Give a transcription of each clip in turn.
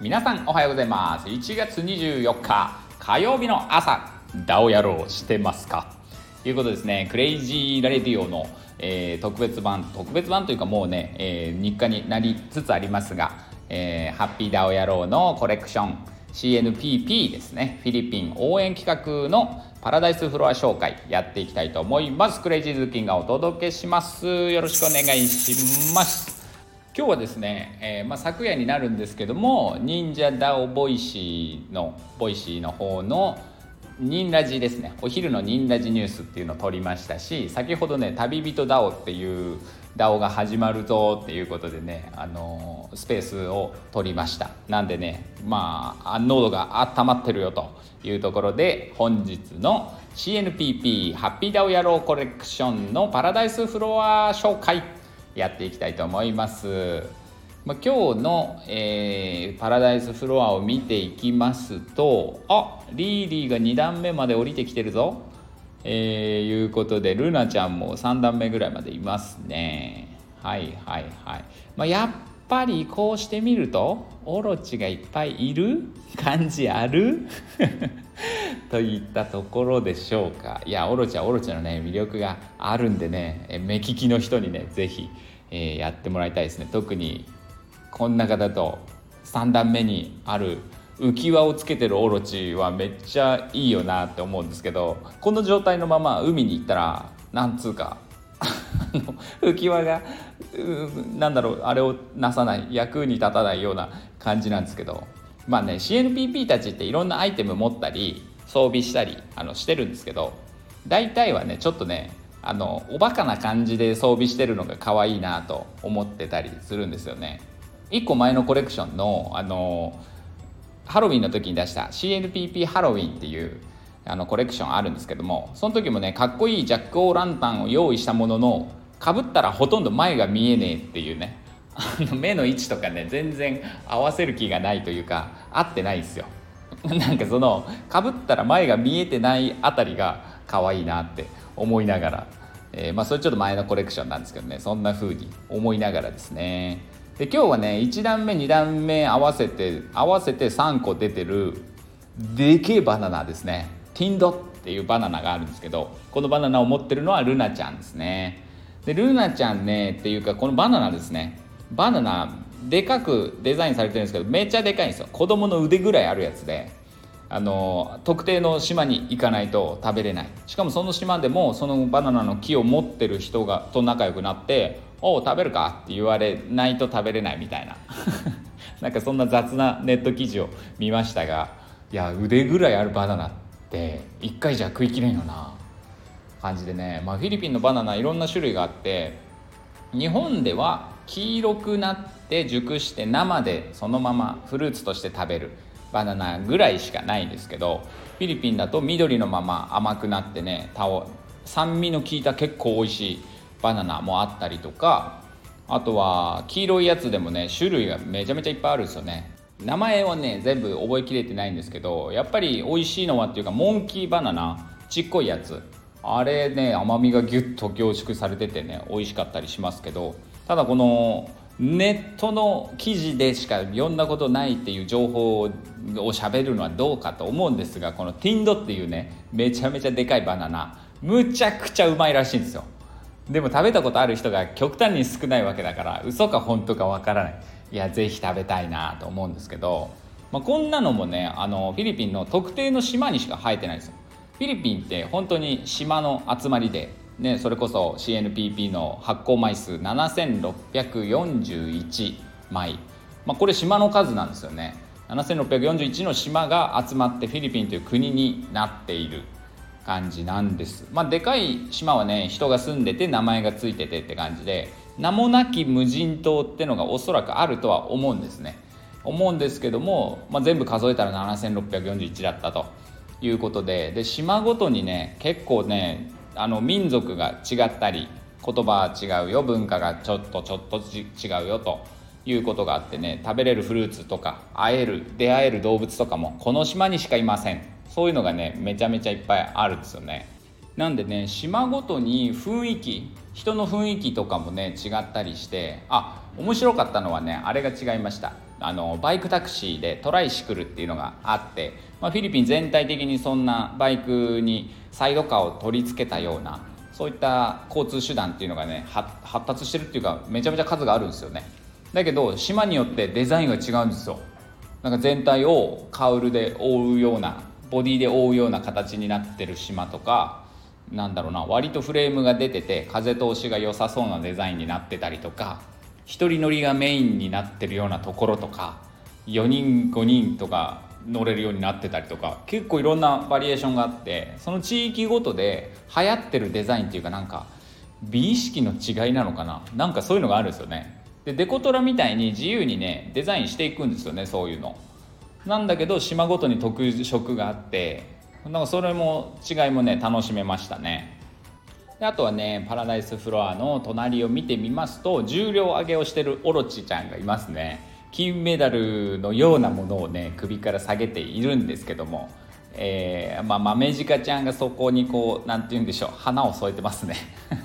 皆さんおはようございます。1月24日火曜日の朝ダオ野郎してますか？ということですねクレイジーラレディオの、えー、特別版特別版というかもうね、えー、日課になりつつありますが、えー、ハッピーダオ野郎のコレクション CNPP ですね。フィリピン応援企画のパラダイスフロア紹介やっていきたいと思います。クレイジーズキンがお届けします。よろしくお願いします。今日はですね、えー、まあ、昨夜になるんですけども忍者 DAO Voicy の Voicy の方の忍ラジですねお昼の忍ラジニュースっていうのを撮りましたし先ほどね旅人 DAO っていう DAO が始まるぞっていうことでねあのスペースを取りましたなんでねまあ喉が温まってるよというところで本日の CNPP ハッピー DAO 野郎コレクションのパラダイスフロア紹介やっていきたいと思います。まあ、今日の、えー、パラダイスフロアを見ていきますとあリーリーが2段目まで降りてきてるぞえー、いうことでルナちゃんも3段目ぐらいまでいますね。はいはいはい、まあ、やっぱりこうしてみるとオロチがいっぱいいる？感じある？といったところでしょうか。いやオロチはオロチのね魅力があるんでね目利きの人にね是非、えー、やってもらいたいですね。特にこん中だと3段目にある浮き輪をつけてるオロチはめっちゃいいよなって思うんですけどこの状態のまま海に行ったらなんつうか 浮き輪がなんだろうあれをなさない役に立たないような感じなんですけどまあね CNPP たちっていろんなアイテム持ったり装備したりあのしてるんですけど大体はねちょっとねあのおバカな感じで装備してるのが可愛いなと思ってたりするんですよね。1個前のコレクションのあのハロウィンの時に出した CNPP ハロウィンっていうあのコレクションあるんですけどもその時もねかっこいいジャック・オー・ランタンを用意したもののかぶったらほとんど前が見えねえっていうねあの目の位置とかね全然合わせる気がないというか合ってないんですよ。なんかそのかぶったら前が見えてないあたりが可愛いなって思いながら、えー、まあそれちょっと前のコレクションなんですけどねそんな風に思いながらですね。で今日はね1段目2段目合わせて合わせて3個出てるでけえバナナですね。ティンドっていうバナナがあるんですけどこのバナナを持ってるのはルナちゃんですね。でルナちゃんねっていうかこのバナナですね。バナナでかくデザインされてるんですけどめっちゃでかいんですよ。子供の腕ぐらいあるやつであの特定の島に行かないと食べれない。しかもその島でもそのバナナの木を持ってる人がと仲良くなって「おう食べるか?」って言われないと食べれないみたいな なんかそんな雑なネット記事を見ましたがいや腕ぐらいあるバナナって1回じゃ食いきれんよな感じでね、まあ、フィリピンのバナナいろんな種類があって日本では黄色くなって熟して生でそのままフルーツとして食べるバナナぐらいしかないんですけどフィリピンだと緑のまま甘くなってね酸味の効いた結構美味しいバナナもあったりとかあとは黄色いやつでもね種類がめちゃめちゃいっぱいあるんですよね。名前はね全部覚えきれてないんですけどやっぱり美味しいのはっていうかモンキーバナナちっこいやつ。あれね甘みがギュッと凝縮されててね美味しかったりしますけどただこのネットの記事でしか読んだことないっていう情報をしゃべるのはどうかと思うんですがこのティンドっていうねめちゃめちゃでかいバナナむちゃくちゃうまいらしいんですよ。でも食べたことある人が極端に少ないわけだから嘘か本当かわからない。いやぜひ食べたいなと思うんですけど、まあ、こんなのもねあのフィリピンの特定の島にしか生えてないんですよ。フィリピンって本当に島の集まりでね、それこそ CNPP の発行枚数7641枚、まあ、これ島の数なんですよね。7641の島が集まってフィリピンという国になっている。感じなんです。まあでかい島はね人が住んでて名前が付いててって感じで名もなき無人島ってのがおそらくあるとは思うんですね。思うんですけども、まあ、全部数えたら7641だったということでで島ごとにね結構ねあの民族が違ったり言葉は違うよ文化がちょっとちょっと違うよということがあってね食べれるフルーツとか会える出会える動物とかもこの島にしかいません。そういうのがねめちゃめちゃいっぱいあるんですよね。なんでね島ごとに雰囲気人の雰囲気とかもね違ったりしてあ面白かったのはねあれが違いました。あのバイクタクシーでトライシクルっていうのがあって、まあ、フィリピン全体的にそんなバイクにサイドカーを取り付けたようなそういった交通手段っていうのがね発達してるっていうかめちゃめちゃ数があるんですよね。だけど島によってデザインが違うんですよ。なんか全体をカウルで覆うようなボディで覆うような形になってる島とかなんだろうな割とフレームが出てて風通しが良さそうなデザインになってたりとか1人乗りがメインになってるようなところとか4人5人とか乗れるようになってたりとか結構いろんなバリエーションがあってその地域ごとで流行ってるデザインっていうかなんか美意識の違いなのかな？なんかそういうのがあるんですよね。でデコトラみたいに自由にねデザインしていくんですよねそういうの。なんだけど島ごとに特色があってなんかそれも違いもね楽しめましたね。であとはねパラダイスフロアの隣を見てみますと重量上げをしてるオロチちゃんがいますね。金メダルのようなものをね首から下げているんですけどもえー、まあ豆鹿ちゃんがそこにこう何て言うんでしょう花を添えてますね。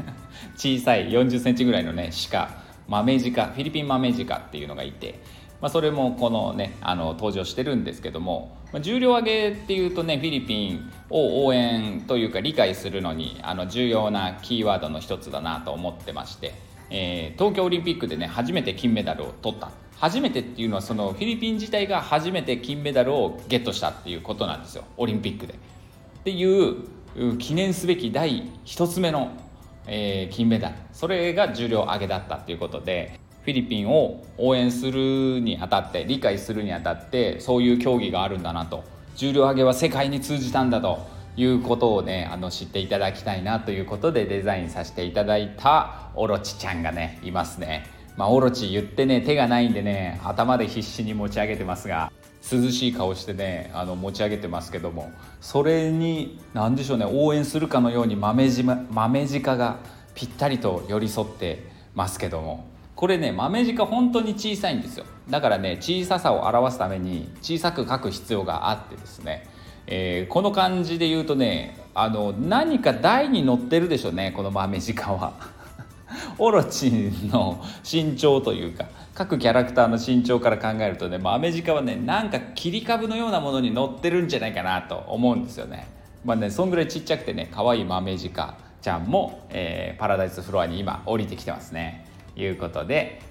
小さい4 0センチぐらいのね鹿。豆鹿フィリピン豆鹿っていうのがいて。まあ、それもこのねあの登場してるんですけども、まあ、重量挙げっていうとねフィリピンを応援というか理解するのにあの重要なキーワードの一つだなと思ってまして、えー、東京オリンピックでね初めて金メダルを取った。初めてっていうのはそのフィリピン自体が初めて金メダルをゲットしたっていうことなんですよ。オリンピックで。っていう記念すべき第1つ目の、えー、金メダル。それが重量挙げだったっていうことでフィリピンを応援するにあたって理解するにあたってそういう競技があるんだなと重量挙げは世界に通じたんだということをねあの知っていただきたいなということでデザインさせていただいたオロチちゃんがねいますね。まあ、オロチ言ってね手がないんでね頭で必死に持ち上げてますが涼しい顔してねあの持ち上げてますけどもそれに何でしょうね応援するかのように豆じ、ま豆鹿がぴったりと寄り添ってますけどもこれね豆鹿本当に小さいんですよだからね小ささを表すために小さく書く必要があってですね、えー、この漢字で言うとねあの何か台に乗ってるでしょうねこの豆鹿は。オロチンの身長というか各キャラクターの身長から考えるとね豆鹿はねなんか切り株のようなものに乗ってるんじゃないかなと思うんですよね。まあねそんぐらいちっちゃくてね可愛い豆鹿ちゃんも、えー、パラダイスフロアに今降りてきてますね。いうことで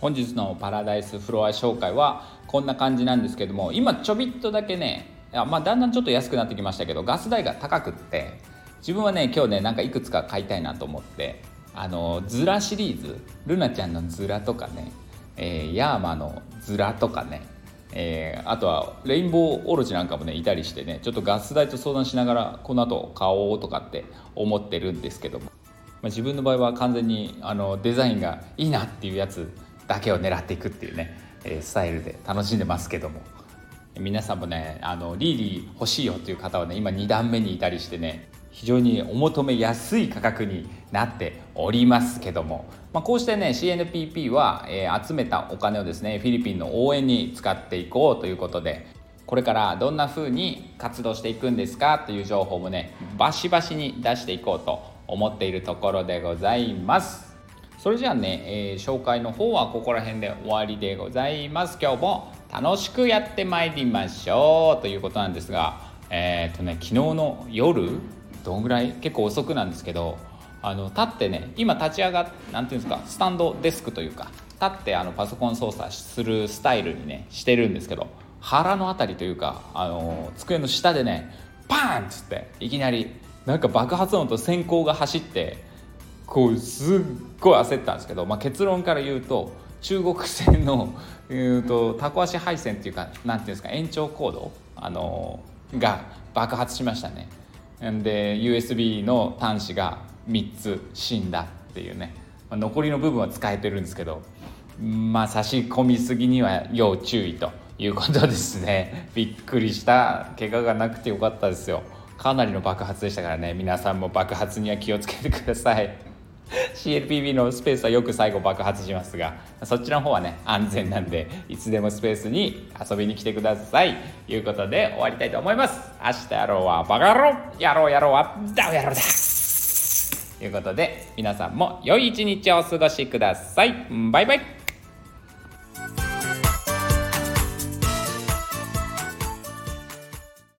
本日のパラダイスフロア紹介はこんな感じなんですけども今ちょびっとだけねまあ、だんだんちょっと安くなってきましたけどガス代が高くって自分はね今日ねなんかいくつか買いたいなと思ってあのズラシリーズルナちゃんのズラとかね、えー、ヤーマのズラとかね、えー、あとはレインボーオロチなんかもねいたりしてねちょっとガス代と相談しながらこの後買おうとかって思ってるんですけども。まあ、自分の場合は完全にあのデザインがいいなっていうやつだけを狙っていくっていうね、えスタイルで楽しんでますけども。皆さんもねあのリーリー欲しいよっていう方はね今2段目にいたりしてね非常にお求めやすい価格になっておりますけども、まあ、こうしてね CNPP は、えー、集めたお金をですねフィリピンの応援に使っていこうということでこれからどんな風に活動していくんですかという情報もねバシバシに出していこうと思っているところでございます。それじゃあね、えー、紹介の方はここら辺で終わりでございます。今日も楽しくやってまいりましょうということなんですがえっ、ー、とね昨日の夜どんぐらい？結構遅くなんですけどあの立ってね今立ち上がって何ていうんですかスタンドデスクというか立ってあのパソコン操作するスタイルにねしてるんですけど腹の辺りというかあの机の下でねパーンっつっていきなりなんか爆発音と閃光が走ってこうすっごい焦ったんですけど、まあ、結論から言うと中国製の、えーと、タコ足配線っていうかなんていうんですか延長コード、あのー、が爆発しましたね。で USB の端子が3つ死んだっていうね、まあ、残りの部分は使えてるんですけどまあ差し込みすぎには要注意ということですね。びっくりした。怪我がなくてよかったですよ。かなりの爆発でしたからね。皆さんも爆発には気をつけてください。CLPB のスペースはよく最後爆発しますがそっちの方はね安全なんでいつでもスペースに遊びに来てください。ということで終わりたいと思います。明日やろうはバカ野郎。やろうやろうはダウ野郎だ。ということで皆さんも良い一日をお過ごしください。バイバイ。